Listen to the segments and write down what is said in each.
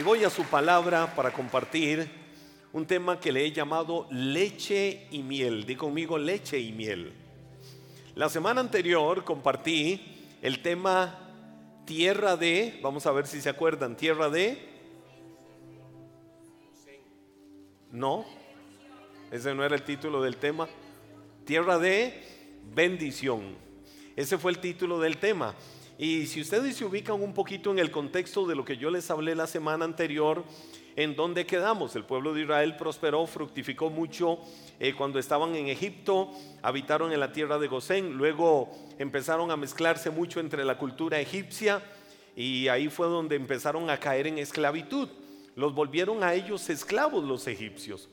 Y voy a su palabra para compartir un tema que le he llamado leche y miel. Di conmigo leche y miel. La semana anterior compartí el tema tierra de, vamos a ver si se acuerdan, tierra de... No, ese no era el título del tema. Tierra de bendición. Ese fue el título del tema. Y si ustedes se ubican un poquito en el contexto de lo que yo les hablé la semana anterior, en donde quedamos, el pueblo de Israel prosperó, fructificó mucho eh, cuando estaban en Egipto, habitaron en la tierra de Gosén, luego empezaron a mezclarse mucho entre la cultura egipcia y ahí fue donde empezaron a caer en esclavitud. Los volvieron a ellos esclavos los egipcios,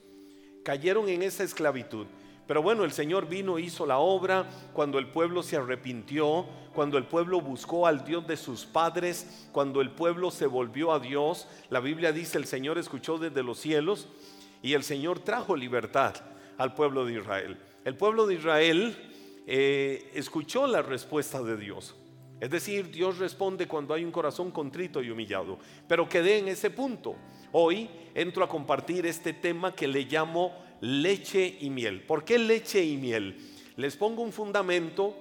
cayeron en esa esclavitud. Pero bueno, el Señor vino, hizo la obra cuando el pueblo se arrepintió, cuando el pueblo buscó al Dios de sus padres, cuando el pueblo se volvió a Dios. La Biblia dice, el Señor escuchó desde los cielos y el Señor trajo libertad al pueblo de Israel. El pueblo de Israel eh, escuchó la respuesta de Dios. Es decir, Dios responde cuando hay un corazón contrito y humillado. Pero quedé en ese punto. Hoy entro a compartir este tema que le llamo leche y miel. ¿Por qué leche y miel? Les pongo un fundamento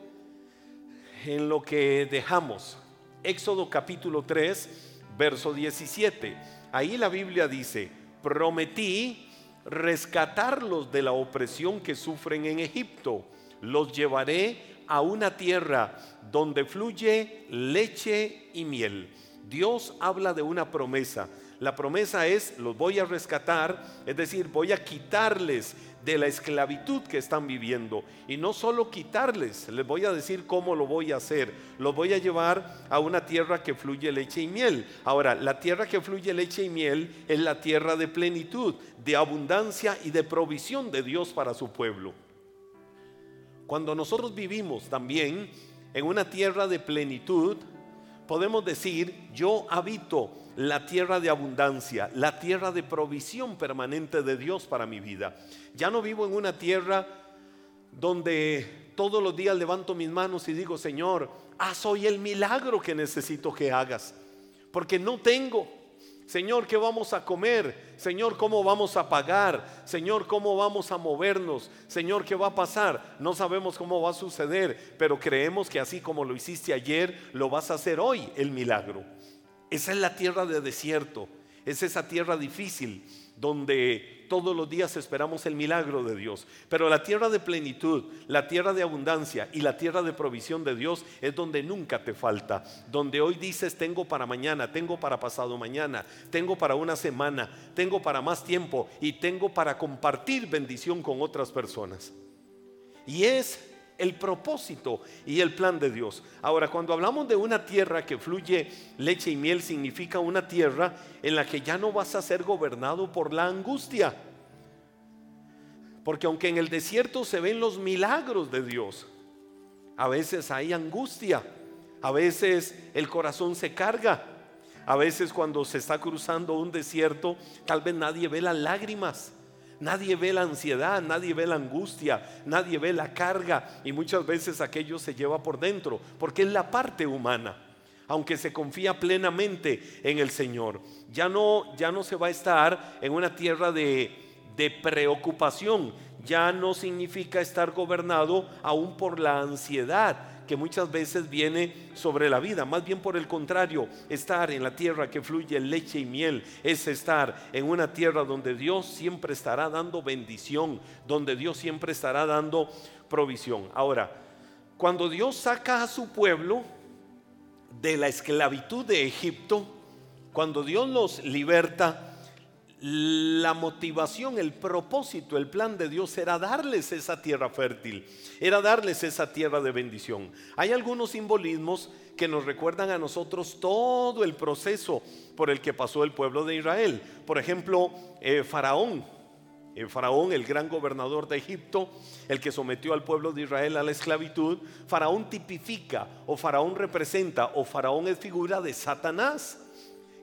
en lo que dejamos. Éxodo capítulo 3, verso 17. Ahí la Biblia dice, prometí rescatarlos de la opresión que sufren en Egipto. Los llevaré a una tierra donde fluye leche y miel. Dios habla de una promesa. La promesa es, los voy a rescatar, es decir, voy a quitarles de la esclavitud que están viviendo. Y no solo quitarles, les voy a decir cómo lo voy a hacer. Los voy a llevar a una tierra que fluye leche y miel. Ahora, la tierra que fluye leche y miel es la tierra de plenitud, de abundancia y de provisión de Dios para su pueblo. Cuando nosotros vivimos también en una tierra de plenitud, podemos decir, yo habito la tierra de abundancia, la tierra de provisión permanente de Dios para mi vida. Ya no vivo en una tierra donde todos los días levanto mis manos y digo, Señor, haz hoy el milagro que necesito que hagas, porque no tengo. Señor, ¿qué vamos a comer? Señor, ¿cómo vamos a pagar? Señor, ¿cómo vamos a movernos? Señor, ¿qué va a pasar? No sabemos cómo va a suceder, pero creemos que así como lo hiciste ayer, lo vas a hacer hoy el milagro. Esa es la tierra de desierto, es esa tierra difícil donde todos los días esperamos el milagro de Dios. Pero la tierra de plenitud, la tierra de abundancia y la tierra de provisión de Dios es donde nunca te falta. Donde hoy dices tengo para mañana, tengo para pasado mañana, tengo para una semana, tengo para más tiempo y tengo para compartir bendición con otras personas. Y es el propósito y el plan de Dios. Ahora, cuando hablamos de una tierra que fluye leche y miel, significa una tierra en la que ya no vas a ser gobernado por la angustia. Porque aunque en el desierto se ven los milagros de Dios, a veces hay angustia, a veces el corazón se carga, a veces cuando se está cruzando un desierto, tal vez nadie ve las lágrimas. Nadie ve la ansiedad, nadie ve la angustia, nadie ve la carga y muchas veces aquello se lleva por dentro, porque es la parte humana. Aunque se confía plenamente en el Señor, ya no, ya no se va a estar en una tierra de, de preocupación, ya no significa estar gobernado aún por la ansiedad, que muchas veces viene sobre la vida. Más bien por el contrario, estar en la tierra que fluye leche y miel es estar en una tierra donde Dios siempre estará dando bendición, donde Dios siempre estará dando provisión. Ahora, cuando Dios saca a su pueblo de la esclavitud de Egipto, cuando Dios los liberta, la motivación, el propósito, el plan de Dios era darles esa tierra fértil, era darles esa tierra de bendición. Hay algunos simbolismos que nos recuerdan a nosotros todo el proceso por el que pasó el pueblo de Israel. Por ejemplo, eh, Faraón. Eh, Faraón, el gran gobernador de Egipto, el que sometió al pueblo de Israel a la esclavitud, Faraón tipifica o Faraón representa o Faraón es figura de Satanás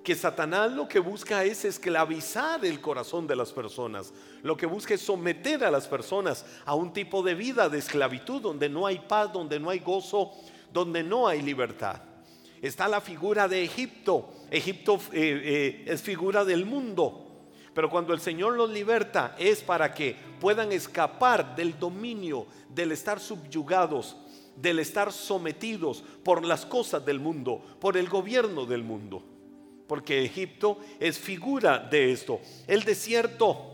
que Satanás lo que busca es esclavizar el corazón de las personas. Lo que busca es someter a las personas a un tipo de vida de esclavitud donde no hay paz, donde no hay gozo, donde no hay libertad. está la figura de Egipto. Egipto eh, eh, es figura del mundo. Pero cuando el Señor los liberta es para que puedan escapar del dominio, del estar subyugados, del estar sometidos por las cosas del mundo, por el gobierno del mundo. Porque Egipto es figura de esto. El desierto.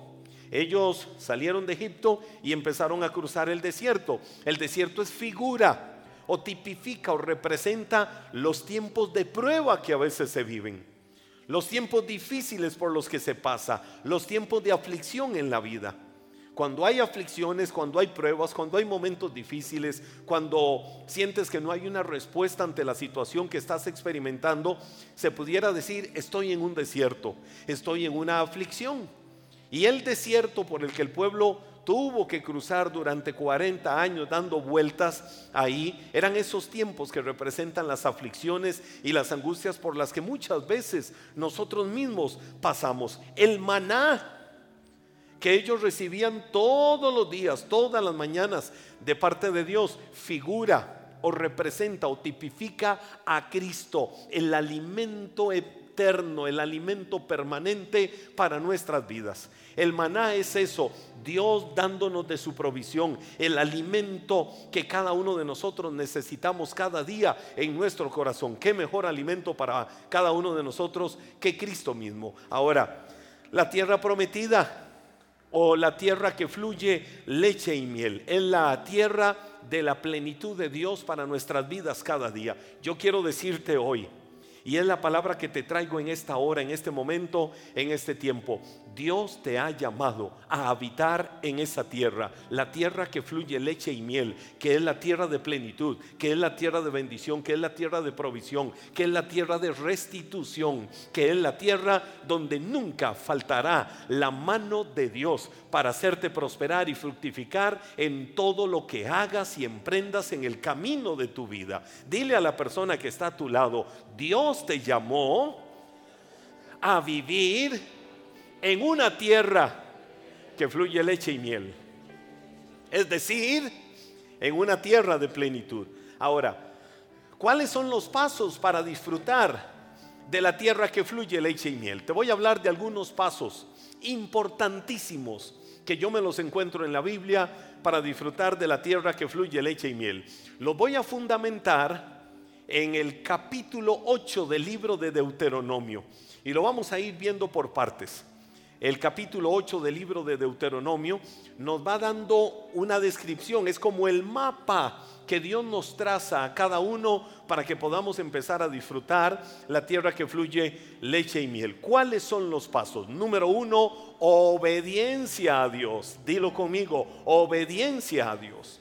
Ellos salieron de Egipto y empezaron a cruzar el desierto. El desierto es figura o tipifica o representa los tiempos de prueba que a veces se viven los tiempos difíciles por los que se pasa, los tiempos de aflicción en la vida. Cuando hay aflicciones, cuando hay pruebas, cuando hay momentos difíciles, cuando sientes que no hay una respuesta ante la situación que estás experimentando, se pudiera decir, estoy en un desierto, estoy en una aflicción. Y el desierto por el que el pueblo tuvo que cruzar durante 40 años dando vueltas ahí, eran esos tiempos que representan las aflicciones y las angustias por las que muchas veces nosotros mismos pasamos. El maná que ellos recibían todos los días, todas las mañanas de parte de Dios, figura o representa o tipifica a Cristo, el alimento eterno, el alimento permanente para nuestras vidas. El maná es eso, Dios dándonos de su provisión, el alimento que cada uno de nosotros necesitamos cada día en nuestro corazón. ¿Qué mejor alimento para cada uno de nosotros que Cristo mismo? Ahora, la tierra prometida o la tierra que fluye leche y miel, es la tierra de la plenitud de Dios para nuestras vidas cada día. Yo quiero decirte hoy, y es la palabra que te traigo en esta hora, en este momento, en este tiempo. Dios te ha llamado a habitar en esa tierra, la tierra que fluye leche y miel, que es la tierra de plenitud, que es la tierra de bendición, que es la tierra de provisión, que es la tierra de restitución, que es la tierra donde nunca faltará la mano de Dios para hacerte prosperar y fructificar en todo lo que hagas y emprendas en el camino de tu vida. Dile a la persona que está a tu lado, Dios te llamó a vivir en una tierra que fluye leche y miel. Es decir, en una tierra de plenitud. Ahora, ¿cuáles son los pasos para disfrutar de la tierra que fluye leche y miel? Te voy a hablar de algunos pasos importantísimos que yo me los encuentro en la Biblia para disfrutar de la tierra que fluye leche y miel. Los voy a fundamentar en el capítulo 8 del libro de Deuteronomio y lo vamos a ir viendo por partes el capítulo 8 del libro de Deuteronomio nos va dando una descripción, es como el mapa que Dios nos traza a cada uno para que podamos empezar a disfrutar la tierra que fluye leche y miel. ¿Cuáles son los pasos? Número uno, obediencia a Dios. Dilo conmigo, obediencia a Dios.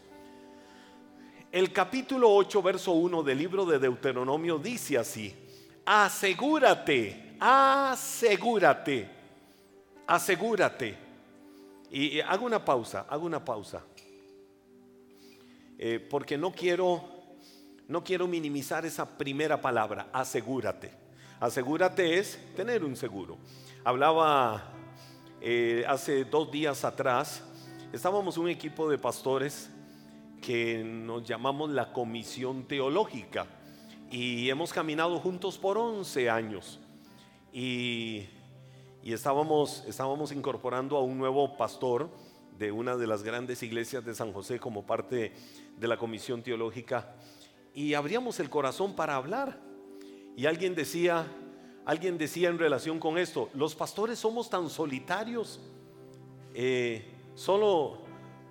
El capítulo 8, verso 1 del libro de Deuteronomio dice así, asegúrate, asegúrate asegúrate. Y, hago una pausa, hago una pausa. Eh, porque no quiero, no quiero minimizar esa primera palabra, asegúrate. Asegúrate es tener un seguro. Hablaba eh, hace dos días atrás, estábamos un equipo de pastores que nos llamamos la Comisión Teológica y hemos caminado juntos por 11 años. Y y estábamos, estábamos incorporando a un nuevo pastor de una de las grandes iglesias de San José como parte de la comisión teológica y abríamos el corazón para hablar. Y alguien decía, alguien decía en relación con esto, los pastores somos tan solitarios, eh, solo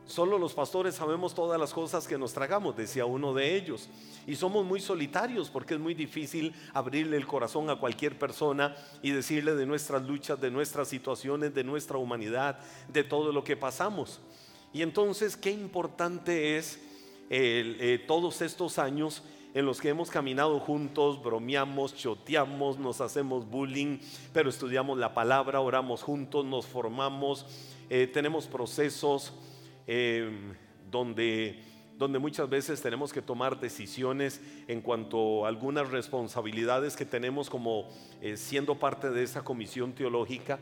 Solo los pastores sabemos todas las cosas que nos tragamos, decía uno de ellos. Y somos muy solitarios porque es muy difícil abrirle el corazón a cualquier persona y decirle de nuestras luchas, de nuestras situaciones, de nuestra humanidad, de todo lo que pasamos. Y entonces, qué importante es eh, todos estos años en los que hemos caminado juntos, bromeamos, choteamos, nos hacemos bullying, pero estudiamos la palabra, oramos juntos, nos formamos, eh, tenemos procesos Em, donde, donde muchas veces tenemos que tomar decisiones en cuanto a algunas responsabilidades que tenemos como eh, siendo parte de esa comisión teológica.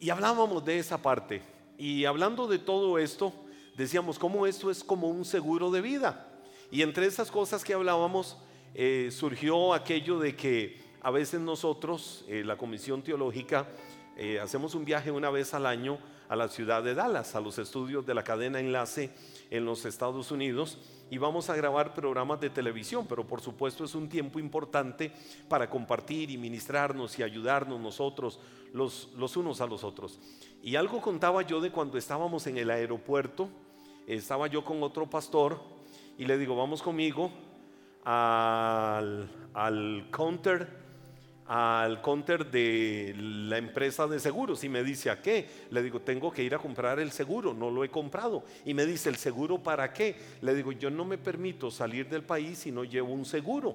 Y hablábamos de esa parte. Y hablando de todo esto, decíamos cómo esto es como un seguro de vida. Y entre esas cosas que hablábamos, eh, surgió aquello de que a veces nosotros, eh, la Comisión Teológica, eh, hacemos un viaje una vez al año a la ciudad de Dallas, a los estudios de la cadena Enlace en los Estados Unidos y vamos a grabar programas de televisión, pero por supuesto es un tiempo importante para compartir y ministrarnos y ayudarnos nosotros los, unos a los otros. Y algo contaba yo de cuando estábamos en el aeropuerto, estaba yo con otro pastor y le digo, vamos conmigo al, al counter al counter de la empresa de seguros y me dice, ¿a qué? Le digo, tengo que ir a comprar el seguro, no lo he comprado. Y me dice, ¿el seguro para qué? Le digo, yo no me permito salir del país si no llevo un seguro.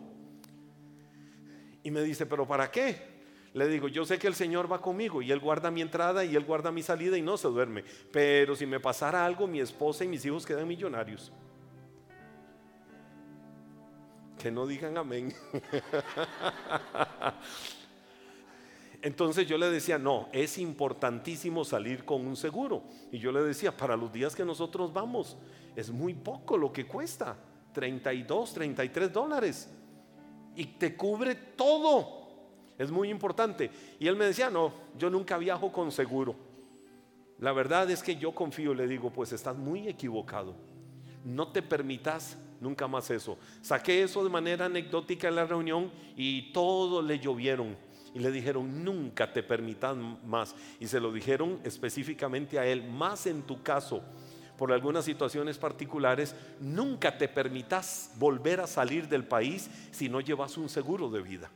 Y me dice, ¿pero para qué? Le digo, yo sé que el Señor va conmigo y Él guarda mi entrada y Él guarda mi salida y no se duerme. Pero si me pasara algo, mi esposa y mis hijos quedan millonarios. Que no digan amén. Entonces yo le decía, no, es importantísimo salir con un seguro. Y yo le decía, para los días que nosotros vamos, es muy poco lo que cuesta, 32, 33 dólares. Y te cubre todo. Es muy importante. Y él me decía, no, yo nunca viajo con seguro. La verdad es que yo confío, le digo, pues estás muy equivocado. No te permitas nunca más eso. Saqué eso de manera anecdótica en la reunión y todos le llovieron y le dijeron, nunca te permitan más. Y se lo dijeron específicamente a él, más en tu caso, por algunas situaciones particulares, nunca te permitas volver a salir del país si no llevas un seguro de vida.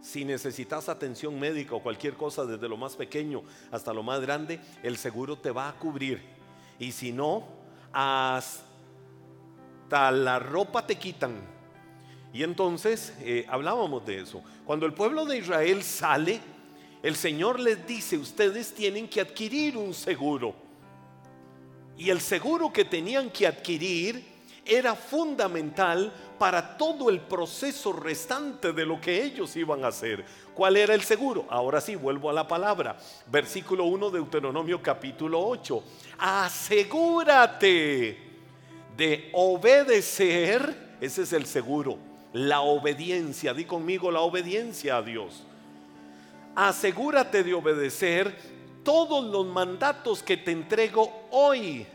Si necesitas atención médica o cualquier cosa, desde lo más pequeño hasta lo más grande, el seguro te va a cubrir. Y si no, hasta la ropa te quitan. Y entonces eh, hablábamos de eso. Cuando el pueblo de Israel sale, el Señor les dice, ustedes tienen que adquirir un seguro. Y el seguro que tenían que adquirir era fundamental para todo el proceso restante de lo que ellos iban a hacer. ¿Cuál era el seguro? Ahora sí, vuelvo a la palabra. Versículo 1 de Deuteronomio capítulo 8. Asegúrate de obedecer, ese es el seguro, la obediencia, di conmigo la obediencia a Dios. Asegúrate de obedecer todos los mandatos que te entrego hoy.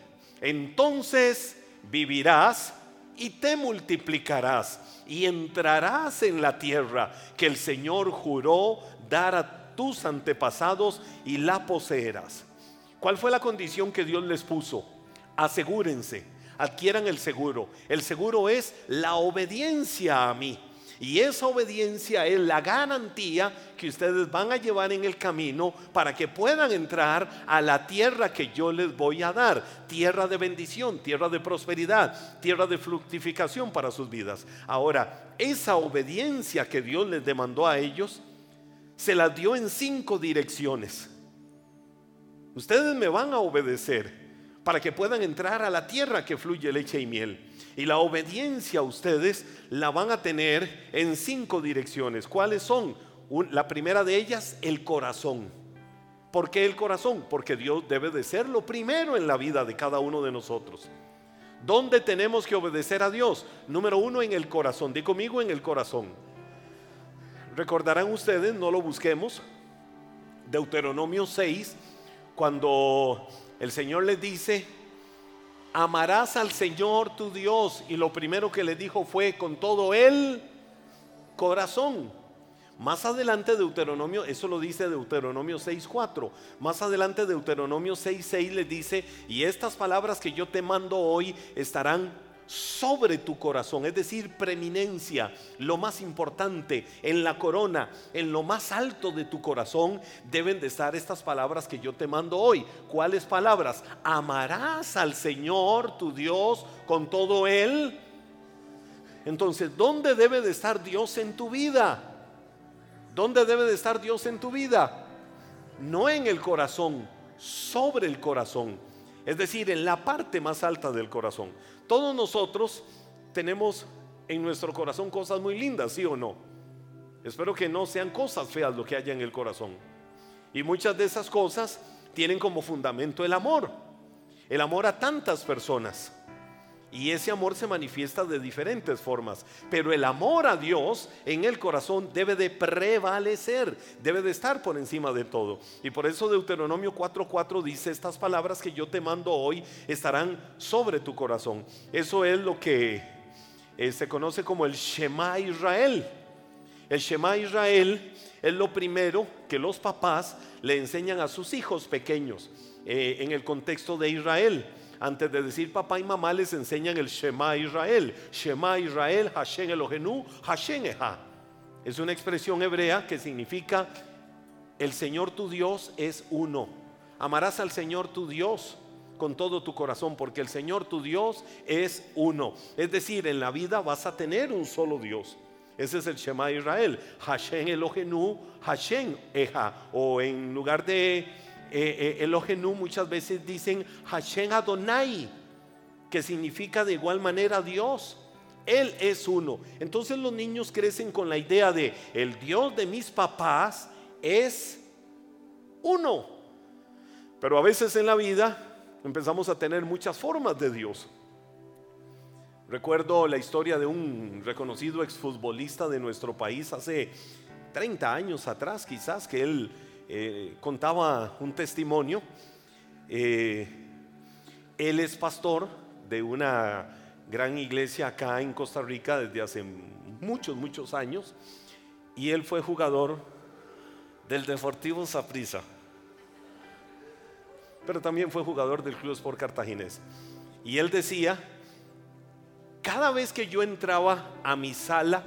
Entonces vivirás y te multiplicarás y entrarás en la tierra que el Señor juró dar a tus antepasados y la poseerás. ¿Cuál fue la condición que Dios les puso? Asegúrense adquieran el seguro. El seguro es la obediencia a mí. Y esa obediencia es la garantía que ustedes van a llevar en el camino para que puedan entrar a la tierra que yo les voy a dar. Tierra de bendición, tierra de prosperidad, tierra de fructificación para sus vidas. Ahora, esa obediencia que Dios les demandó a ellos, se la dio en cinco direcciones. Ustedes me van a obedecer para que puedan entrar a la tierra que fluye leche y miel. Y la obediencia a ustedes la van a tener en cinco direcciones. ¿Cuáles son? la primera de ellas, el corazón. ¿Por qué el corazón? Porque Dios debe de ser lo primero en la vida de cada uno de nosotros. ¿Dónde tenemos que obedecer a Dios? Número uno, en el corazón. Di conmigo en el corazón. Recordarán ustedes, no lo busquemos, Deuteronomio 6, cuando el Señor les dice, amarás al Señor tu Dios. Y lo primero que le dijo fue con todo el corazón. Más adelante Deuteronomio, eso lo dice Deuteronomio 6.4. Más adelante Deuteronomio 6.6 le dice, y estas palabras que yo te mando hoy estarán sobre tu corazón, es decir, preeminencia, lo más importante, en la corona, en lo más alto de tu corazón, deben de estar estas palabras que yo te mando hoy. ¿Cuáles palabras? Amarás al Señor tu Dios con todo Él. Entonces, ¿dónde debe de estar Dios en tu vida? ¿Dónde debe de estar Dios en tu vida? No en el corazón, sobre el corazón. Es decir, en la parte más alta del corazón. Todos nosotros tenemos en nuestro corazón cosas muy lindas, ¿sí o no? Espero que no sean cosas feas lo que haya en el corazón. Y muchas de esas cosas tienen como fundamento el amor. El amor a tantas personas. Y ese amor se manifiesta de diferentes formas. Pero el amor a Dios en el corazón debe de prevalecer, debe de estar por encima de todo. Y por eso Deuteronomio 4:4 dice, estas palabras que yo te mando hoy estarán sobre tu corazón. Eso es lo que eh, se conoce como el Shema Israel. El Shema Israel es lo primero que los papás le enseñan a sus hijos pequeños eh, en el contexto de Israel. Antes de decir papá y mamá les enseñan el Shema Israel. Shema Israel, Hashem Elohenu, Hashem Eha. Es una expresión hebrea que significa el Señor tu Dios es uno. Amarás al Señor tu Dios con todo tu corazón, porque el Señor tu Dios es uno. Es decir, en la vida vas a tener un solo Dios. Ese es el Shema Israel. Hashem Elohenu, Hashem Eha. O en lugar de eh, eh, Elohenu muchas veces dicen Hashem Adonai, que significa de igual manera Dios. Él es uno. Entonces los niños crecen con la idea de el Dios de mis papás es uno. Pero a veces en la vida empezamos a tener muchas formas de Dios. Recuerdo la historia de un reconocido exfutbolista de nuestro país hace 30 años atrás, quizás, que él eh, contaba un testimonio. Eh, él es pastor de una gran iglesia acá en Costa Rica desde hace muchos, muchos años. Y él fue jugador del Deportivo Saprissa. Pero también fue jugador del Club Sport Cartaginés. Y él decía cada vez que yo entraba a mi sala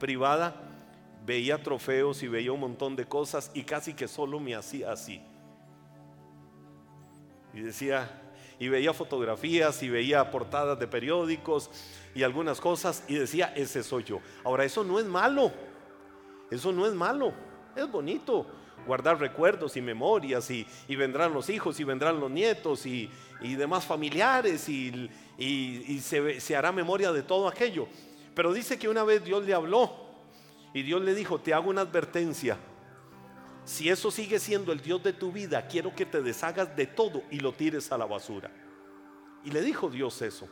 privada, veía trofeos y veía un montón de cosas y casi que solo me hacía así. Y decía, y veía fotografías y veía portadas de periódicos y algunas cosas y decía, ese soy yo. Ahora, eso no es malo, eso no es malo, es bonito guardar recuerdos y memorias y, vendrán los hijos y vendrán los nietos y, demás familiares y, se, se hará memoria de todo aquello. Pero dice que una vez Dios le habló y Dios le dijo, te hago una advertencia. Si eso sigue siendo el Dios de tu vida, quiero que te deshagas de todo y lo tires a la basura. Y le dijo Dios eso.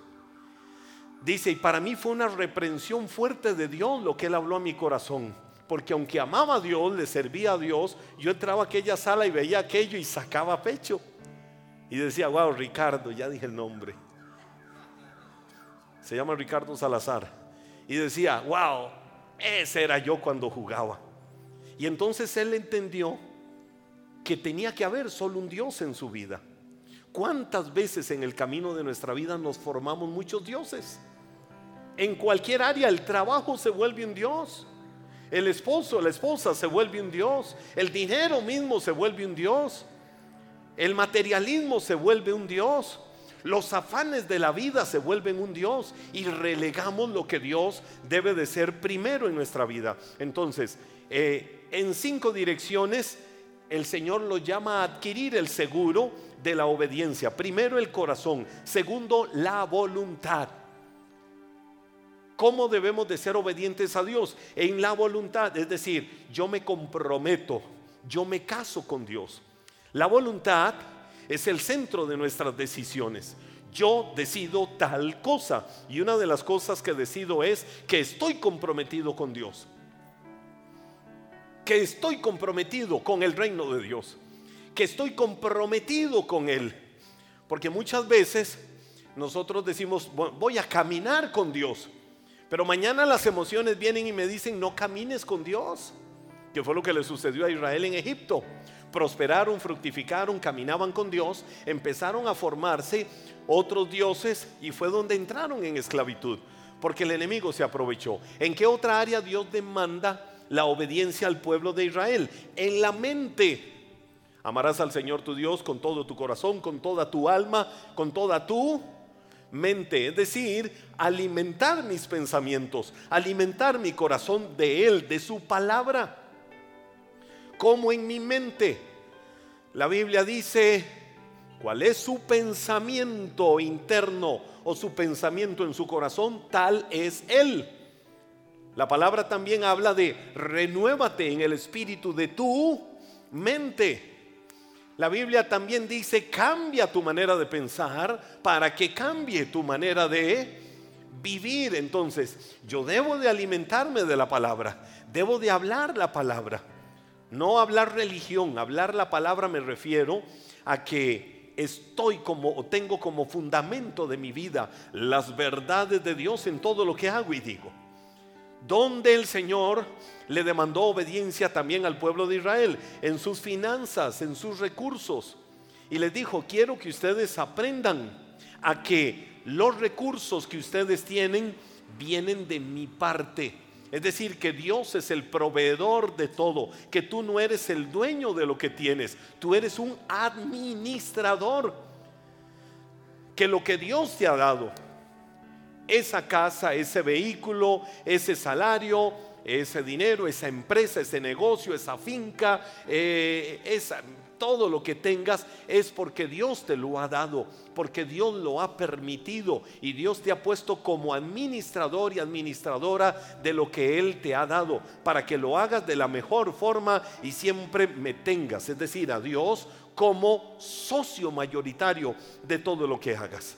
Dice, y para mí fue una reprensión fuerte de Dios lo que él habló a mi corazón porque aunque amaba a Dios, le servía a Dios, yo entraba a aquella sala y veía aquello y sacaba pecho. Y decía, wow, Ricardo, ya dije el nombre. Se llama Ricardo Salazar. Y decía, wow, ese era yo cuando jugaba. Y entonces él entendió que tenía que haber solo un Dios en su vida. ¿Cuántas veces en el camino de nuestra vida nos formamos muchos dioses? En cualquier área el trabajo se vuelve un Dios. El esposo, la esposa se vuelve un Dios. El dinero mismo se vuelve un Dios. El materialismo se vuelve un Dios. Los afanes de la vida se vuelven un Dios y relegamos lo que Dios debe de ser primero en nuestra vida. Entonces, eh, en cinco direcciones, el Señor lo llama a adquirir el seguro de la obediencia. Primero el corazón, segundo la voluntad. ¿Cómo debemos de ser obedientes a Dios? En la voluntad, es decir, yo me comprometo, yo me caso con Dios. La voluntad es el centro de nuestras decisiones. Yo decido tal cosa y una de las cosas que decido es que estoy comprometido con Dios. Que estoy comprometido con el reino de Dios. Que estoy comprometido con Él. Porque muchas veces nosotros decimos, voy a caminar con Dios. Pero mañana las emociones vienen y me dicen, no camines con Dios. Que fue lo que le sucedió a Israel en Egipto. Prosperaron, fructificaron, caminaban con Dios, empezaron a formarse otros dioses y fue donde entraron en esclavitud. Porque el enemigo se aprovechó. ¿En qué otra área Dios demanda la obediencia al pueblo de Israel? En la mente. Amarás al Señor tu Dios con todo tu corazón, con toda tu alma, con toda tu mente, es decir, alimentar mis pensamientos, alimentar mi corazón de Él, de su palabra, como en mi mente. La Biblia dice, ¿cuál es su pensamiento interno o su pensamiento en su corazón? Tal es Él. La palabra también habla de renuévate en el espíritu de tu mente. La Biblia también dice, cambia tu manera de pensar para que cambie tu manera de vivir. Entonces, yo debo de alimentarme de la palabra, debo de hablar la palabra. No hablar religión, hablar la palabra me refiero a que estoy como o tengo como fundamento de mi vida las verdades de Dios en todo lo que hago y digo. Donde el Señor le demandó obediencia también al pueblo de Israel, en sus finanzas, en sus recursos. Y les dijo, quiero que ustedes aprendan a que los recursos que ustedes tienen vienen de mi parte. Es decir, que Dios es el proveedor de todo, que tú no eres el dueño de lo que tienes, tú eres un administrador. Que lo que Dios te ha dado, esa casa, ese vehículo, ese salario, ese dinero, esa empresa, ese negocio, esa finca, eh, todo lo que tengas es porque Dios te lo ha dado, porque Dios lo ha permitido y Dios te ha puesto como administrador y administradora de lo que Él te ha dado, para que lo hagas de la mejor forma y siempre me tengas, es decir, a Dios como socio mayoritario de todo lo que hagas.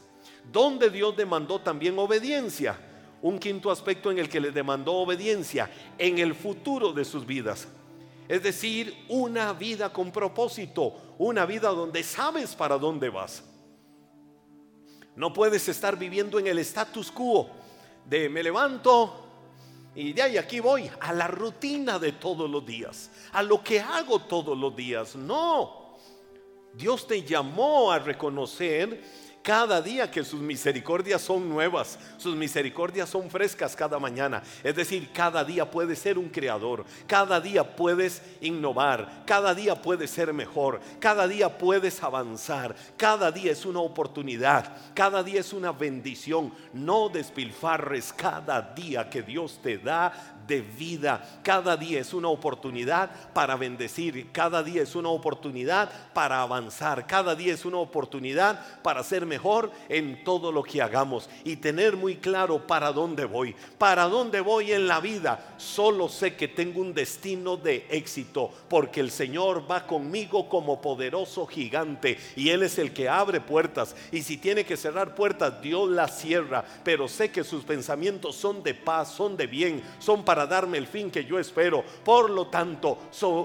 Donde Dios demandó también obediencia un quinto aspecto en el que le demandó obediencia en el futuro de sus vidas. Es decir, una vida con propósito, una vida donde sabes para dónde vas. No puedes estar viviendo en el status quo de me levanto y de ahí aquí voy a la rutina de todos los días, a lo que hago todos los días. No, Dios te llamó a reconocer cada día que sus misericordias son nuevas, sus misericordias son frescas cada mañana. Es decir, cada día puedes ser un creador, cada día puedes innovar, cada día puedes ser mejor, cada día puedes avanzar, cada día es una oportunidad, cada día es una bendición. No despilfarres cada día que Dios te da de vida. Cada día es una oportunidad para bendecir, cada día es una oportunidad para avanzar, cada día es una oportunidad para ser mejor en todo lo que hagamos y tener muy claro para dónde voy. Para dónde voy en la vida. Solo sé que tengo un destino de éxito porque el Señor va conmigo como poderoso gigante y Él es el que abre puertas y si tiene que cerrar puertas, Dios las cierra, pero sé que sus pensamientos son de paz, son de bien, son para para darme el fin que yo espero. Por lo tanto,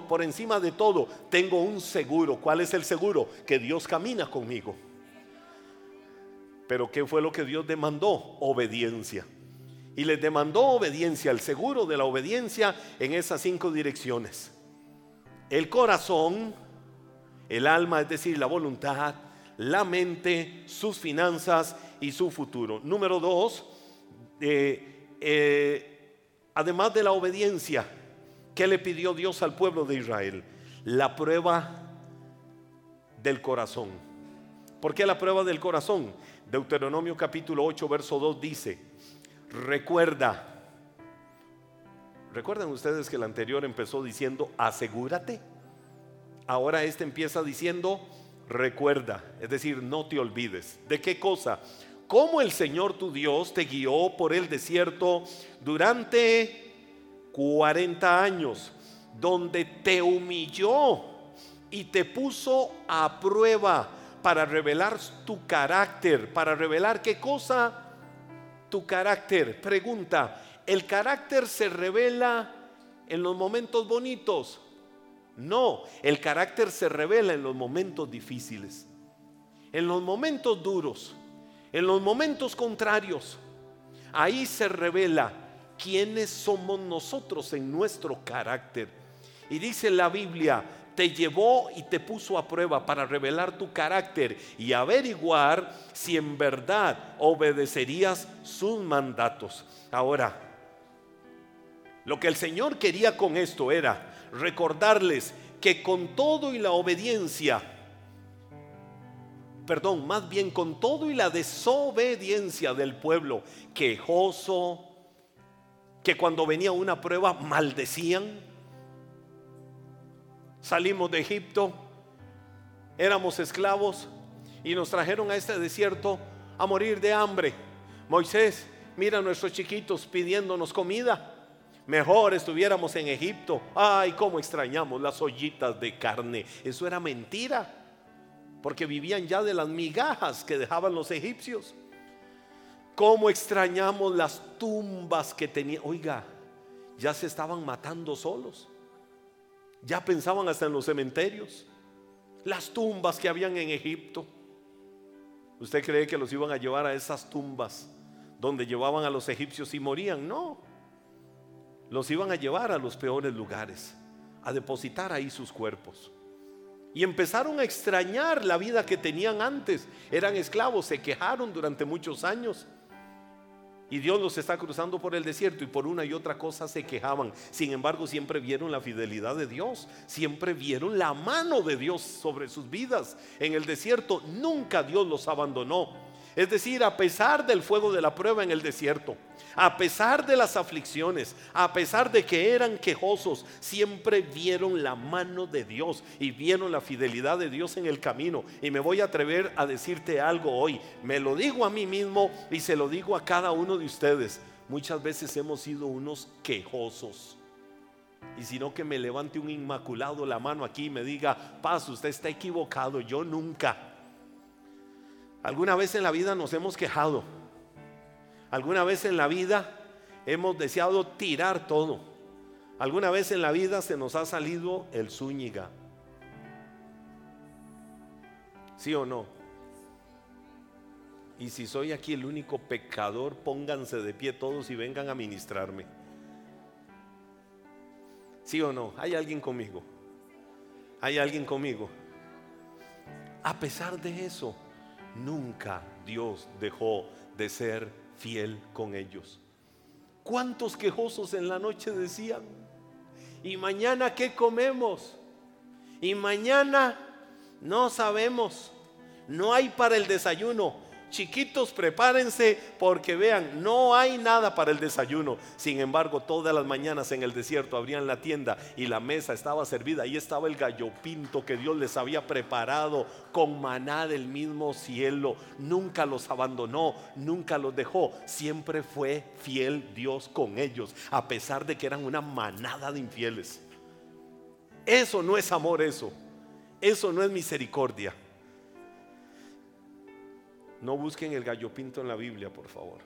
por encima de todo, tengo un seguro. ¿Cuál es el seguro? Que Dios camina conmigo. Pero ¿qué fue lo que Dios demandó? Obediencia. Y les demandó obediencia, el seguro de la obediencia en esas cinco direcciones. El corazón, el alma, es decir, la voluntad, la mente, sus finanzas y su futuro. Número dos, eh, eh además de la obediencia, ¿qué le pidió Dios al pueblo de Israel? La prueba del corazón. ¿Por qué la prueba del corazón? Deuteronomio capítulo 8, verso 2 dice, recuerda, recuerdan ustedes que el anterior empezó diciendo, asegúrate. Ahora este empieza diciendo, recuerda, es decir, no te olvides. ¿De qué cosa? cómo el Señor tu Dios te guió por el desierto durante 40 años, donde te humilló y te puso a prueba para revelar tu carácter, para revelar qué cosa, tu carácter. Pregunta, ¿el carácter se revela en los momentos bonitos? No, el carácter se revela en los momentos difíciles, en los momentos duros. En los momentos contrarios, ahí se revela quiénes somos nosotros en nuestro carácter. Y dice la Biblia, te llevó y te puso a prueba para revelar tu carácter y averiguar si en verdad obedecerías sus mandatos. Ahora, lo que el Señor quería con esto era recordarles que con todo y la obediencia, perdón, más bien con todo y la desobediencia del pueblo, quejoso, que cuando venía una prueba maldecían. Salimos de Egipto, éramos esclavos y nos trajeron a este desierto a morir de hambre. Moisés, mira nuestros chiquitos pidiéndonos comida. Mejor estuviéramos en Egipto. Ay, cómo extrañamos las ollitas de carne. Eso era mentira. porque vivían ya de las migajas que dejaban los egipcios. Cómo extrañamos las tumbas que tenían. Oiga, ya se estaban matando solos. Ya pensaban hasta en los cementerios. Las tumbas que habían en Egipto. ¿Usted cree que los iban a llevar a esas tumbas donde llevaban a los egipcios y morían? No. Los iban a llevar a los peores lugares, a depositar ahí sus cuerpos. Y empezaron a extrañar la vida que tenían antes. Eran esclavos, se quejaron durante muchos años. Y Dios los está cruzando por el desierto y por una y otra cosa se quejaban. Sin embargo, siempre vieron la fidelidad de Dios. Siempre vieron la mano de Dios sobre sus vidas. En el desierto nunca Dios los abandonó. Es decir, a pesar del fuego de la prueba en el desierto, a pesar de las aflicciones, a pesar de que eran quejosos, siempre vieron la mano de Dios y vieron la fidelidad de Dios en el camino. Y me voy a atrever a decirte algo hoy. Me lo digo a mí mismo y se lo digo a cada uno de ustedes. Muchas veces hemos sido unos quejosos. Y si no que me levante un inmaculado la mano aquí y me diga, paz, usted está equivocado, yo nunca. Alguna vez en la vida nos hemos quejado Alguna vez en la vida hemos deseado tirar todo. Alguna vez en la vida se nos ha salido el zúñiga. ¿Sí o no? Y si soy aquí el único pecador, pónganse de pie todos y vengan a ministrarme. ¿Sí o no? ¿Hay alguien conmigo? ¿Hay alguien conmigo? A pesar de eso, nunca Dios dejó de ser fiel con ellos. ¿Cuántos quejosos en la noche decían? ¿Y mañana qué comemos? Y mañana no sabemos. No hay para el desayuno. Chiquitos, prepárense porque vean, no hay nada para el desayuno. Sin embargo, todas las mañanas en el desierto abrían la tienda y la mesa estaba servida. Ahí estaba el gallo pinto que Dios les había preparado con maná del mismo cielo. Nunca los abandonó, nunca los dejó. Siempre fue fiel Dios con ellos, a pesar de que eran una manada de infieles. Eso no es amor, eso. Eso no es misericordia. No busquen el gallo pinto en la Biblia, por favor.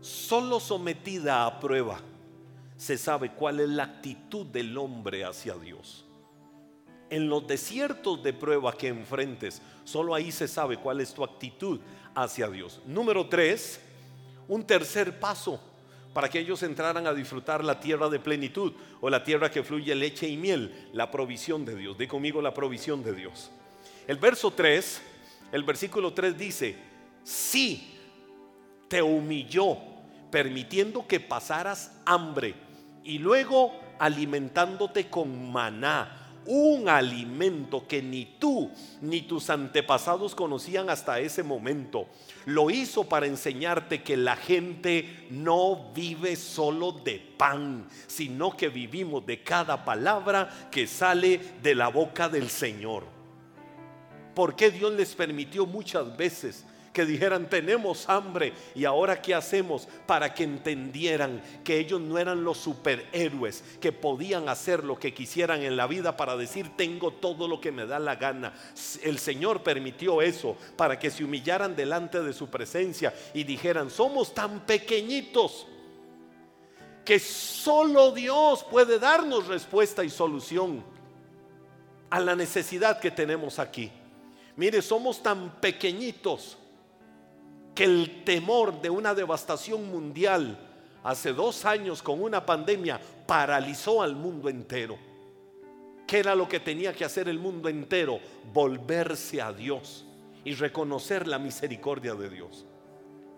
Solo sometida a prueba se sabe cuál es la actitud del hombre hacia Dios. En los desiertos de prueba que enfrentes, solo ahí se sabe cuál es tu actitud hacia Dios. Número tres, un tercer paso para que ellos entraran a disfrutar la tierra de plenitud o la tierra que fluye leche y miel, la provisión de Dios. Di conmigo la provisión de Dios. El verso 3, el versículo 3 dice, sí, te humilló, permitiendo que pasaras hambre y luego alimentándote con maná, un alimento que ni tú ni tus antepasados conocían hasta ese momento. Lo hizo para enseñarte que la gente no vive solo de pan, sino que vivimos de cada palabra que sale de la boca del Señor por qué Dios les permitió muchas veces que dijeran tenemos hambre y ahora qué hacemos para que entendieran que ellos no eran los superhéroes que podían hacer lo que quisieran en la vida para decir tengo todo lo que me da la gana. El Señor permitió eso para que se humillaran delante de su presencia y dijeran somos tan pequeñitos que solo Dios puede darnos respuesta y solución a la necesidad que tenemos aquí. Mire, somos tan pequeñitos que el temor de una devastación mundial hace dos años con una pandemia paralizó al mundo entero. ¿Qué era lo que tenía que hacer el mundo entero? Volverse a Dios y reconocer la misericordia de Dios.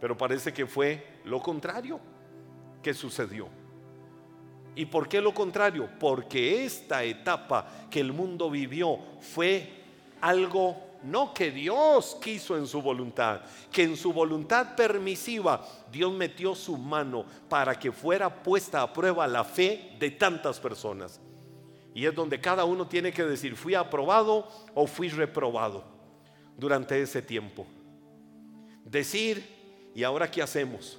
Pero parece que fue lo contrario que sucedió. ¿Y por qué lo contrario? Porque esta etapa que el mundo vivió fue algo no que Dios quiso en su voluntad, que en su voluntad permisiva Dios metió su mano para que fuera puesta a prueba la fe de tantas personas. Y es donde cada uno tiene que decir, fui aprobado o fui reprobado durante ese tiempo. Decir, ¿y ahora qué hacemos?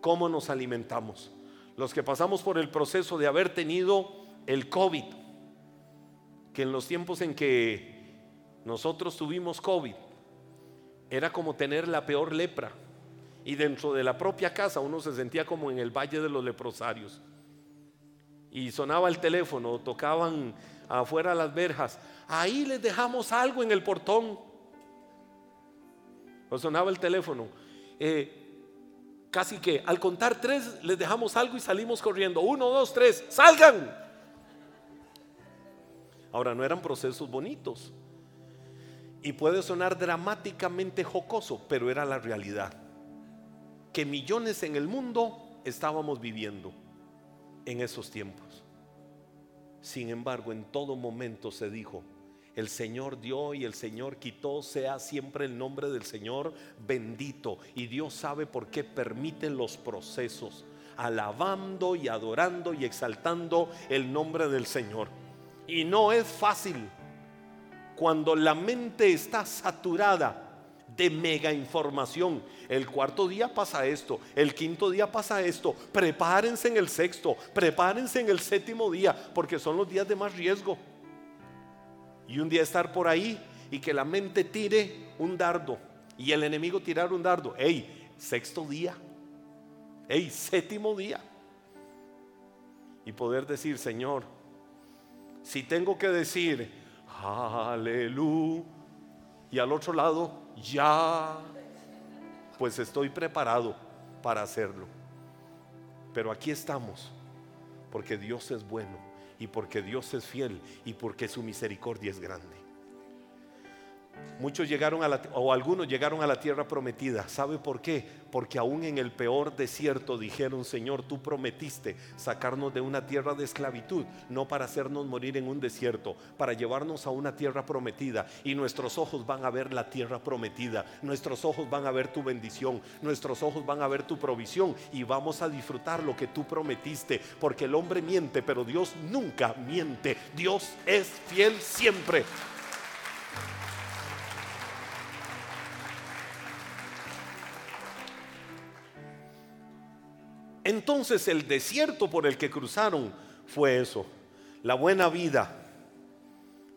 ¿Cómo nos alimentamos? Los que pasamos por el proceso de haber tenido el COVID, que en los tiempos en que nosotros tuvimos COVID, era como tener la peor lepra. Y dentro de la propia casa uno se sentía como en el Valle de los Leprosarios. Y sonaba el teléfono, tocaban afuera las verjas. Ahí les dejamos algo en el portón. O sonaba el teléfono. Eh, casi que al contar tres les dejamos algo y salimos corriendo. Uno, dos, tres, salgan. Ahora no eran procesos bonitos. Y puede sonar dramáticamente jocoso, pero era la realidad. Que millones en el mundo estábamos viviendo en esos tiempos. Sin embargo, en todo momento se dijo, el Señor dio y el Señor quitó, sea siempre el nombre del Señor bendito. Y Dios sabe por qué permite los procesos, alabando y adorando y exaltando el nombre del Señor. Y no es fácil cuando la mente está saturada de mega información. El cuarto día pasa esto, el quinto día pasa esto. Prepárense en el sexto, prepárense en el séptimo día, porque son los días de más riesgo. Y un día estar por ahí y que la mente tire un dardo y el enemigo tirar un dardo. Hey, sexto día. Hey, séptimo día. Y poder decir, Señor, si tengo que decir, aleluya, y al otro lado, ya, pues estoy preparado para hacerlo. Pero aquí estamos, porque Dios es bueno y porque Dios es fiel y porque su misericordia es grande. Muchos llegaron a la, o algunos llegaron a la tierra prometida. ¿Sabe por qué? Porque aún en el peor desierto dijeron, Señor, tú prometiste sacarnos de una tierra de esclavitud, no para hacernos morir en un desierto, para llevarnos a una tierra prometida. Y nuestros ojos van a ver la tierra prometida, nuestros ojos van a ver tu bendición, nuestros ojos van a ver tu provisión y vamos a disfrutar lo que tú prometiste, porque el hombre miente, pero Dios nunca miente. Dios es fiel siempre. Entonces el desierto por el que cruzaron fue eso, la buena vida.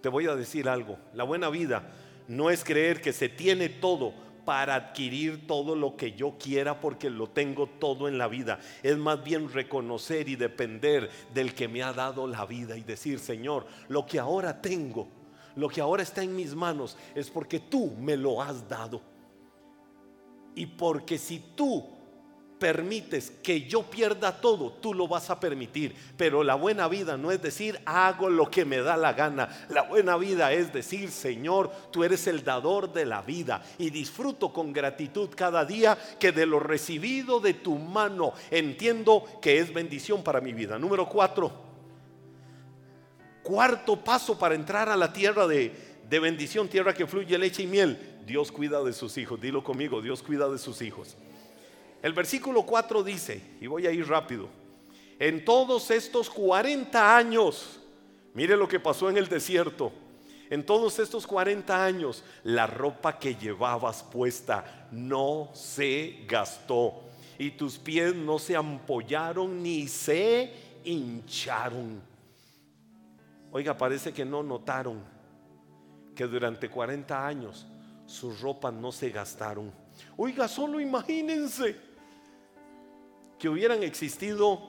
Te voy a decir algo, la buena vida no es creer que se tiene todo para adquirir todo lo que yo quiera porque lo tengo todo en la vida. Es más bien reconocer y depender del que me ha dado la vida y decir, Señor, lo que ahora tengo, lo que ahora está en mis manos es porque tú me lo has dado. Y porque si tú permites que yo pierda todo, tú lo vas a permitir. Pero la buena vida no es decir, hago lo que me da la gana. La buena vida es decir, Señor, tú eres el dador de la vida y disfruto con gratitud cada día que de lo recibido de tu mano entiendo que es bendición para mi vida. Número cuatro, cuarto paso para entrar a la tierra de, de bendición, tierra que fluye leche y miel. Dios cuida de sus hijos. Dilo conmigo, Dios cuida de sus hijos. El versículo 4 dice, y voy a ir rápido, en todos estos 40 años, mire lo que pasó en el desierto, en todos estos 40 años, la ropa que llevabas puesta no se gastó y tus pies no se ampollaron ni se hincharon. Oiga, parece que no notaron que durante 40 años sus ropas no se gastaron. Oiga, solo imagínense que hubieran existido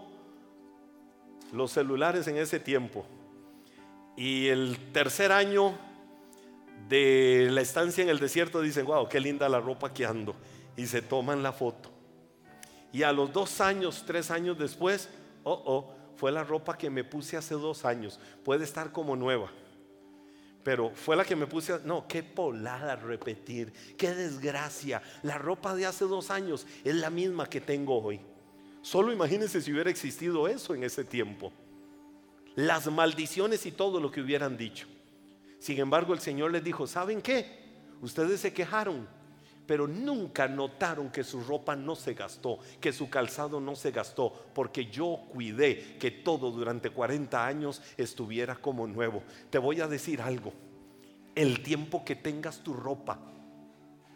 los celulares en ese tiempo y el tercer año de la estancia en el desierto dicen, wow, qué linda la ropa que ando y se toman la foto. Y a los dos años, tres años después, oh, oh, fue la ropa que me puse hace dos años, puede estar como nueva. Pero fue la que me puse, no, qué polada repetir, qué desgracia. La ropa de hace dos años es la misma que tengo hoy. Solo imagínense si hubiera existido eso en ese tiempo. Las maldiciones y todo lo que hubieran dicho. Sin embargo, el Señor les dijo, ¿saben qué? Ustedes se quejaron, pero nunca notaron que su ropa no se gastó, que su calzado no se gastó, porque yo cuidé que todo durante 40 años estuviera como nuevo. Te voy a decir algo, el tiempo que tengas tu ropa,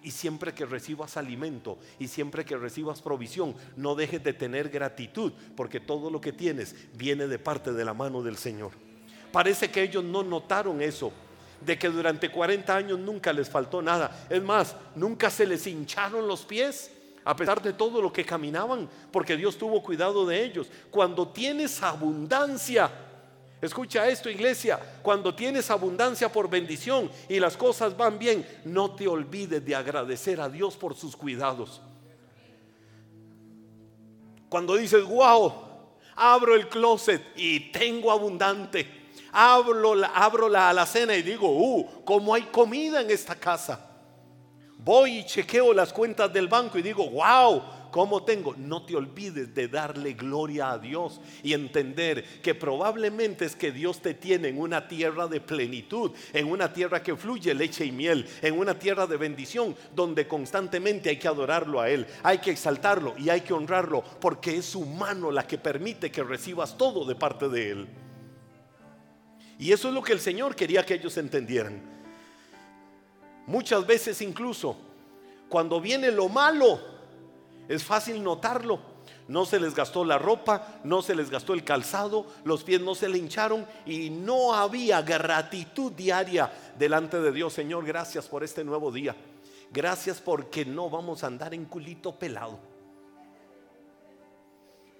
y siempre que recibas alimento y siempre que recibas provisión, no dejes de tener gratitud, porque todo lo que tienes viene de parte de la mano del Señor. Parece que ellos no notaron eso, de que durante 40 años nunca les faltó nada. Es más, nunca se les hincharon los pies, a pesar de todo lo que caminaban, porque Dios tuvo cuidado de ellos. Cuando tienes abundancia, escucha esto iglesia, cuando tienes abundancia por bendición y las cosas van bien, no te olvides de agradecer a Dios por sus cuidados. Cuando dices, wow, abro el closet y tengo abundante abro la, abro la alacena y digo, uh, ¿cómo hay comida en esta casa? Voy y chequeo las cuentas del banco y digo, wow, ¿cómo tengo? No te olvides de darle gloria a Dios y entender que probablemente es que Dios te tiene en una tierra de plenitud, en una tierra que fluye leche y miel, en una tierra de bendición donde constantemente hay que adorarlo a Él, hay que exaltarlo y hay que honrarlo porque es su mano la que permite que recibas todo de parte de Él. Y eso es lo que el Señor quería que ellos entendieran. Muchas veces incluso cuando viene lo malo, es fácil notarlo. No se les gastó la ropa, no se les gastó el calzado, los pies no se le hincharon y no había gratitud diaria delante de Dios. Señor, gracias por este nuevo día. Gracias porque no vamos a andar en culito pelado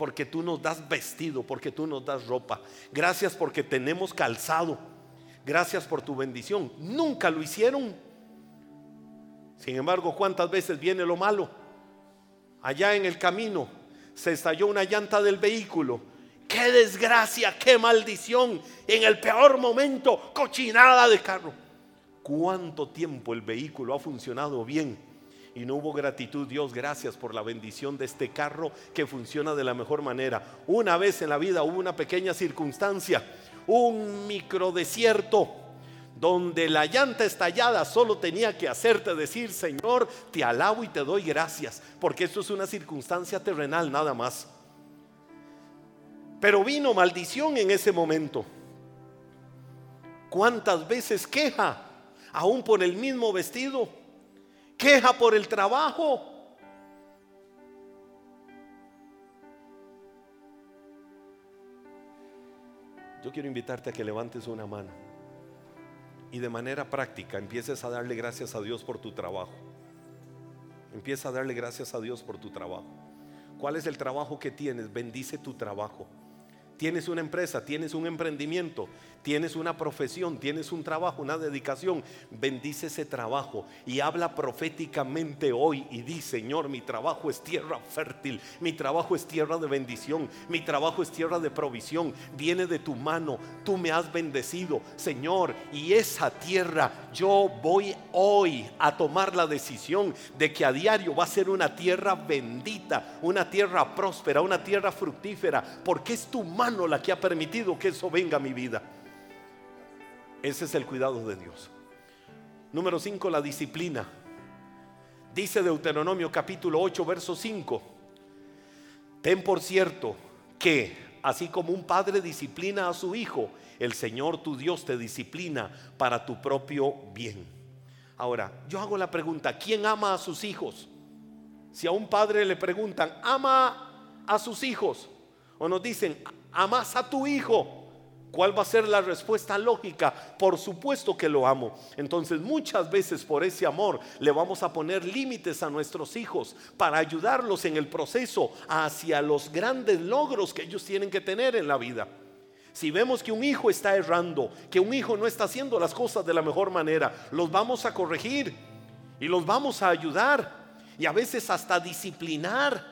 porque tú nos das vestido, porque tú nos das ropa. Gracias porque tenemos calzado. Gracias por tu bendición. Nunca lo hicieron. Sin embargo, ¿cuántas veces viene lo malo? Allá en el camino se estalló una llanta del vehículo. Qué desgracia, qué maldición. En el peor momento, cochinada de carro. ¿Cuánto tiempo el vehículo ha funcionado bien? y no hubo gratitud. Dios, gracias por la bendición de este carro que funciona de la mejor manera. Una vez en la vida hubo una pequeña circunstancia, un micro desierto donde la llanta estallada solo tenía que hacerte decir, Señor, te alabo y te doy gracias, porque esto es una circunstancia terrenal nada más. Pero vino maldición en ese momento. ¿Cuántas veces queja, aún por el mismo vestido? queja por el trabajo. Yo quiero invitarte a que levantes una mano y de manera práctica empieces a darle gracias a Dios por tu trabajo. Empieza a darle gracias a Dios por tu trabajo. ¿Cuál es el trabajo que tienes? Bendice tu trabajo. Tienes una empresa, tienes un emprendimiento, tienes una profesión, tienes un trabajo, una dedicación. Bendice ese trabajo y habla proféticamente hoy y di, Señor, mi trabajo es tierra fértil, mi trabajo es tierra de bendición, mi trabajo es tierra de provisión, viene de tu mano, tú me has bendecido, Señor, y esa tierra yo voy hoy a tomar la decisión de que a diario va a ser una tierra bendita, una tierra próspera, una tierra fructífera, porque es tu mano la que ha permitido que eso venga a mi vida. Ese es el cuidado de Dios. Número 5, la disciplina. Dice Deuteronomio capítulo 8, verso 5. Ten por cierto que así como un padre disciplina a su hijo, el Señor tu Dios te disciplina para tu propio bien. Ahora, yo hago la pregunta, ¿quién ama a sus hijos? Si a un padre le preguntan, ¿ama a sus hijos? O nos dicen, amas a tu hijo. ¿Cuál va a ser la respuesta lógica? Por supuesto que lo amo. Entonces muchas veces por ese amor le vamos a poner límites a nuestros hijos para ayudarlos en el proceso hacia los grandes logros que ellos tienen que tener en la vida. Si vemos que un hijo está errando, que un hijo no está haciendo las cosas de la mejor manera, los vamos a corregir y los vamos a ayudar y a veces hasta disciplinar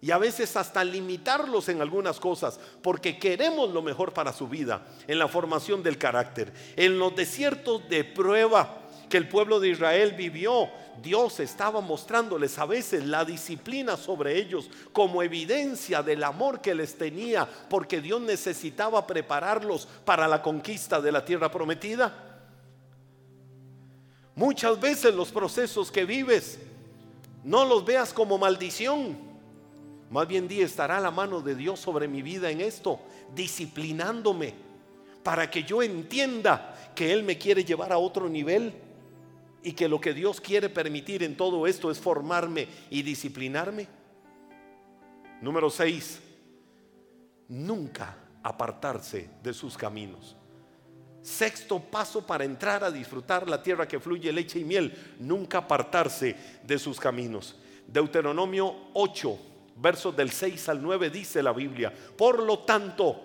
y a veces hasta limitarlos en algunas cosas, porque queremos lo mejor para su vida, en la formación del carácter. En los desiertos de prueba que el pueblo de Israel vivió, Dios estaba mostrándoles a veces la disciplina sobre ellos como evidencia del amor que les tenía, porque Dios necesitaba prepararlos para la conquista de la tierra prometida. Muchas veces los procesos que vives no los veas como maldición, más bien di, estará la mano de Dios sobre mi vida en esto, disciplinándome, para que yo entienda que Él me quiere llevar a otro nivel y que lo que Dios quiere permitir en todo esto es formarme y disciplinarme. Número 6, nunca apartarse de sus caminos. Sexto paso para entrar a disfrutar la tierra que fluye leche y miel, nunca apartarse de sus caminos. Deuteronomio 8, versos del 6 al 9 dice la Biblia, por lo tanto,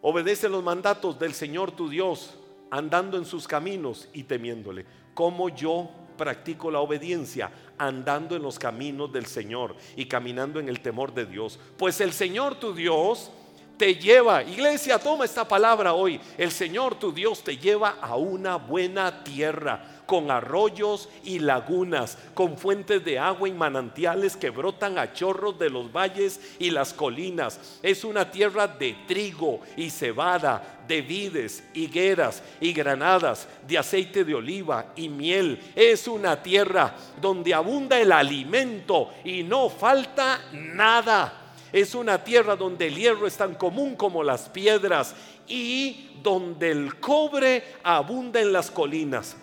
obedece los mandatos del Señor tu Dios, andando en sus caminos y temiéndole, como yo practico la obediencia, andando en los caminos del Señor y caminando en el temor de Dios. Pues el Señor tu Dios te lleva, iglesia, toma esta palabra hoy, el Señor tu Dios te lleva a una buena tierra con arroyos y lagunas, con fuentes de agua y manantiales que brotan a chorros de los valles y las colinas. Es una tierra de trigo y cebada, de vides, higueras y granadas, de aceite de oliva y miel. Es una tierra donde abunda el alimento y no falta nada. Es una tierra donde el hierro es tan común como las piedras y donde el cobre abunda en las colinas.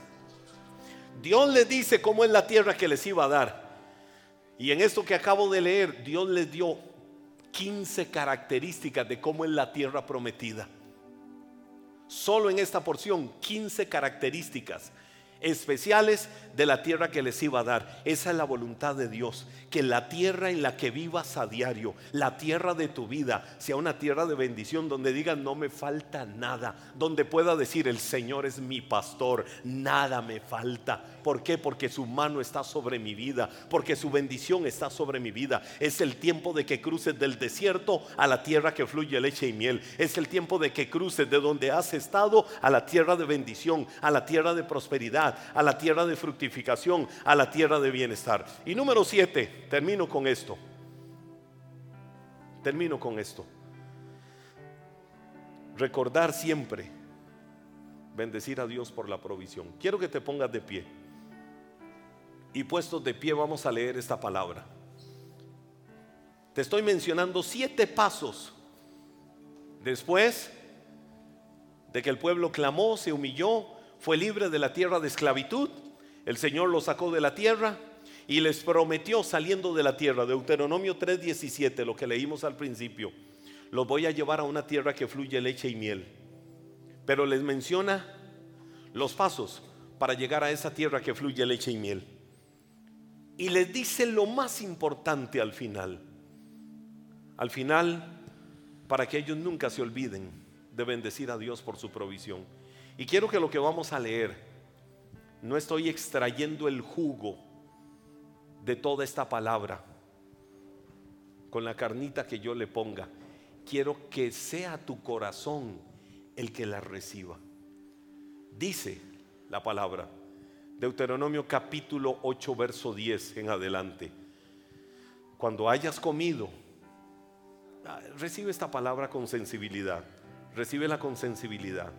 Dios les dice cómo es la tierra que les iba a dar. Y en esto que acabo de leer, Dios les dio 15 características de cómo es la tierra prometida. Solo en esta porción, 15 características especiales de la tierra que les iba a dar. Esa es la voluntad de Dios, que la tierra en la que vivas a diario, la tierra de tu vida, sea una tierra de bendición donde digan no me falta nada, donde pueda decir el Señor es mi pastor, nada me falta. ¿Por qué? Porque su mano está sobre mi vida, porque su bendición está sobre mi vida. Es el tiempo de que cruces del desierto a la tierra que fluye leche y miel. Es el tiempo de que cruces de donde has estado a la tierra de bendición, a la tierra de prosperidad, a la tierra de fructificación, a la tierra de bienestar. Y número siete, termino con esto. Termino con esto. Recordar siempre, bendecir a Dios por la provisión. Quiero que te pongas de pie. Y puestos de pie vamos a leer esta palabra. Te estoy mencionando siete pasos. Después de que el pueblo clamó, se humilló, fue libre de la tierra de esclavitud. El Señor lo sacó de la tierra y les prometió saliendo de la tierra, Deuteronomio 3:17, lo que leímos al principio, los voy a llevar a una tierra que fluye leche y miel. Pero les menciona los pasos para llegar a esa tierra que fluye leche y miel. Y les dice lo más importante al final. Al final, para que ellos nunca se olviden de bendecir a Dios por su provisión. Y quiero que lo que vamos a leer, no estoy extrayendo el jugo de toda esta palabra con la carnita que yo le ponga. Quiero que sea tu corazón el que la reciba. Dice la palabra, Deuteronomio capítulo 8, verso 10 en adelante. Cuando hayas comido, ah, recibe esta palabra con sensibilidad, recíbela con sensibilidad.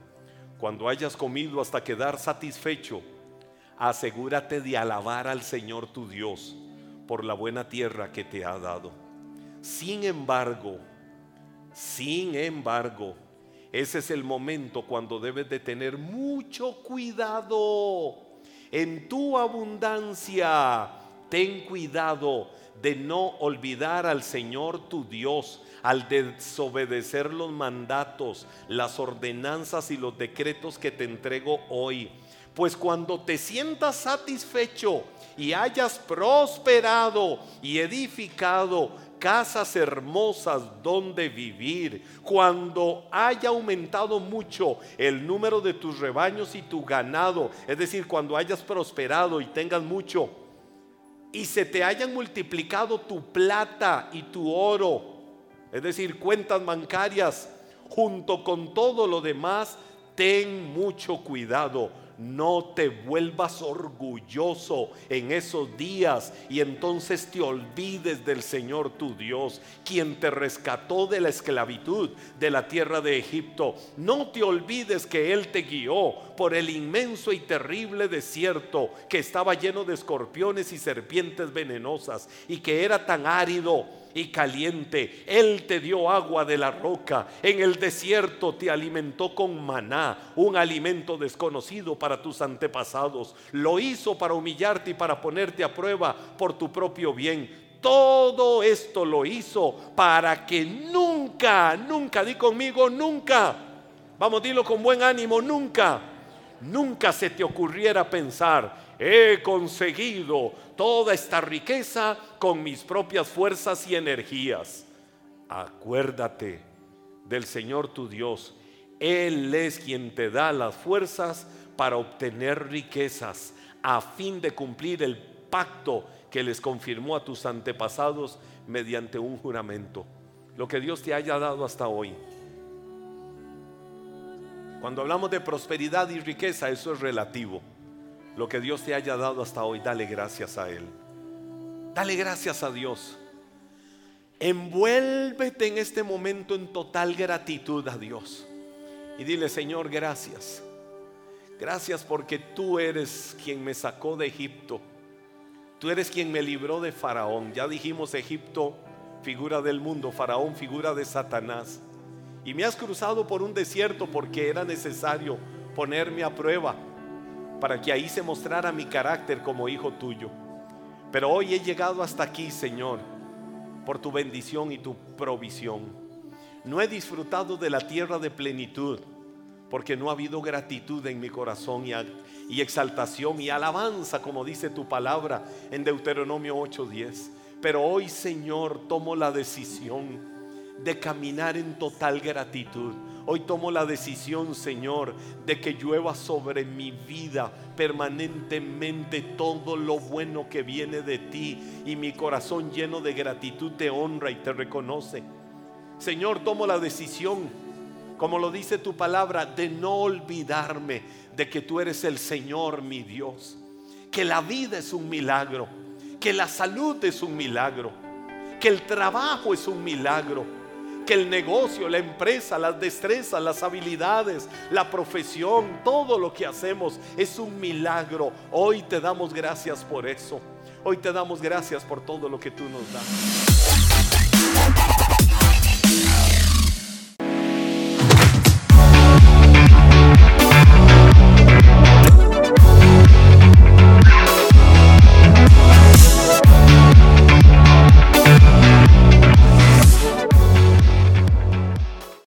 Cuando hayas comido hasta quedar satisfecho, asegúrate de alabar al Señor tu Dios por la buena tierra que te ha dado. Sin embargo, sin embargo, ese es el momento cuando debes de tener mucho cuidado en tu abundancia. Ten cuidado de no olvidar al Señor tu Dios al desobedecer los mandatos, las ordenanzas y los decretos que te entrego hoy. Pues cuando te sientas satisfecho y hayas prosperado y edificado casas hermosas donde vivir, cuando haya aumentado mucho el número de tus rebaños y tu ganado, es decir, cuando hayas prosperado y tengas mucho, y se te hayan multiplicado tu plata y tu oro, es decir, cuentas bancarias, junto con todo lo demás, ten mucho cuidado. No te vuelvas orgulloso en esos días y entonces te olvides del Señor tu Dios, quien te rescató de la esclavitud de la tierra de Egipto. No te olvides que Él te guió por el inmenso y terrible desierto que estaba lleno de escorpiones y serpientes venenosas y que era tan árido y caliente. Él te dio agua de la roca. En el desierto te alimentó con maná, un alimento desconocido para tus antepasados. Lo hizo para humillarte y para ponerte a prueba por tu propio bien. Todo esto lo hizo para que nunca, nunca, di conmigo, nunca Vamos, dilo con buen ánimo, nunca, nunca se te ocurriera pensar, he conseguido toda esta riqueza con mis propias fuerzas y energías. Acuérdate del Señor tu Dios. Él es quien te da las fuerzas para obtener riquezas a fin de cumplir el pacto que les confirmó a tus antepasados mediante un juramento. Lo que Dios te haya dado hasta hoy. Cuando hablamos de prosperidad y riqueza, eso es relativo. Lo que Dios te haya dado hasta hoy, dale gracias a Él. Dale gracias a Dios. Envuélvete en este momento en total gratitud a Dios. Y dile, Señor, gracias. Gracias porque tú eres quien me sacó de Egipto. Tú eres quien me libró de Faraón. Ya dijimos Egipto, figura del mundo, Faraón, figura de Satanás. Y me has cruzado por un desierto porque era necesario ponerme a prueba para que ahí se mostrara mi carácter como hijo tuyo. Pero hoy he llegado hasta aquí, Señor, por tu bendición y tu provisión. No he disfrutado de la tierra de plenitud porque no ha habido gratitud en mi corazón y, exaltación y alabanza, como dice tu palabra en Deuteronomio 8:10. Pero hoy, Señor, tomo la decisión de caminar en total gratitud. Hoy tomo la decisión, Señor, de que llueva sobre mi vida permanentemente todo lo bueno que viene de ti y mi corazón lleno de gratitud te honra y te reconoce. Señor, tomo la decisión como lo dice tu palabra, de no olvidarme de que tú eres el Señor mi Dios, que la vida es un milagro, que la salud es un milagro, que el trabajo es un milagro, que el negocio, la empresa, las destrezas, las habilidades, la profesión, todo lo que hacemos es un milagro. Hoy te damos gracias por eso. Hoy te damos gracias por todo lo que tú nos das.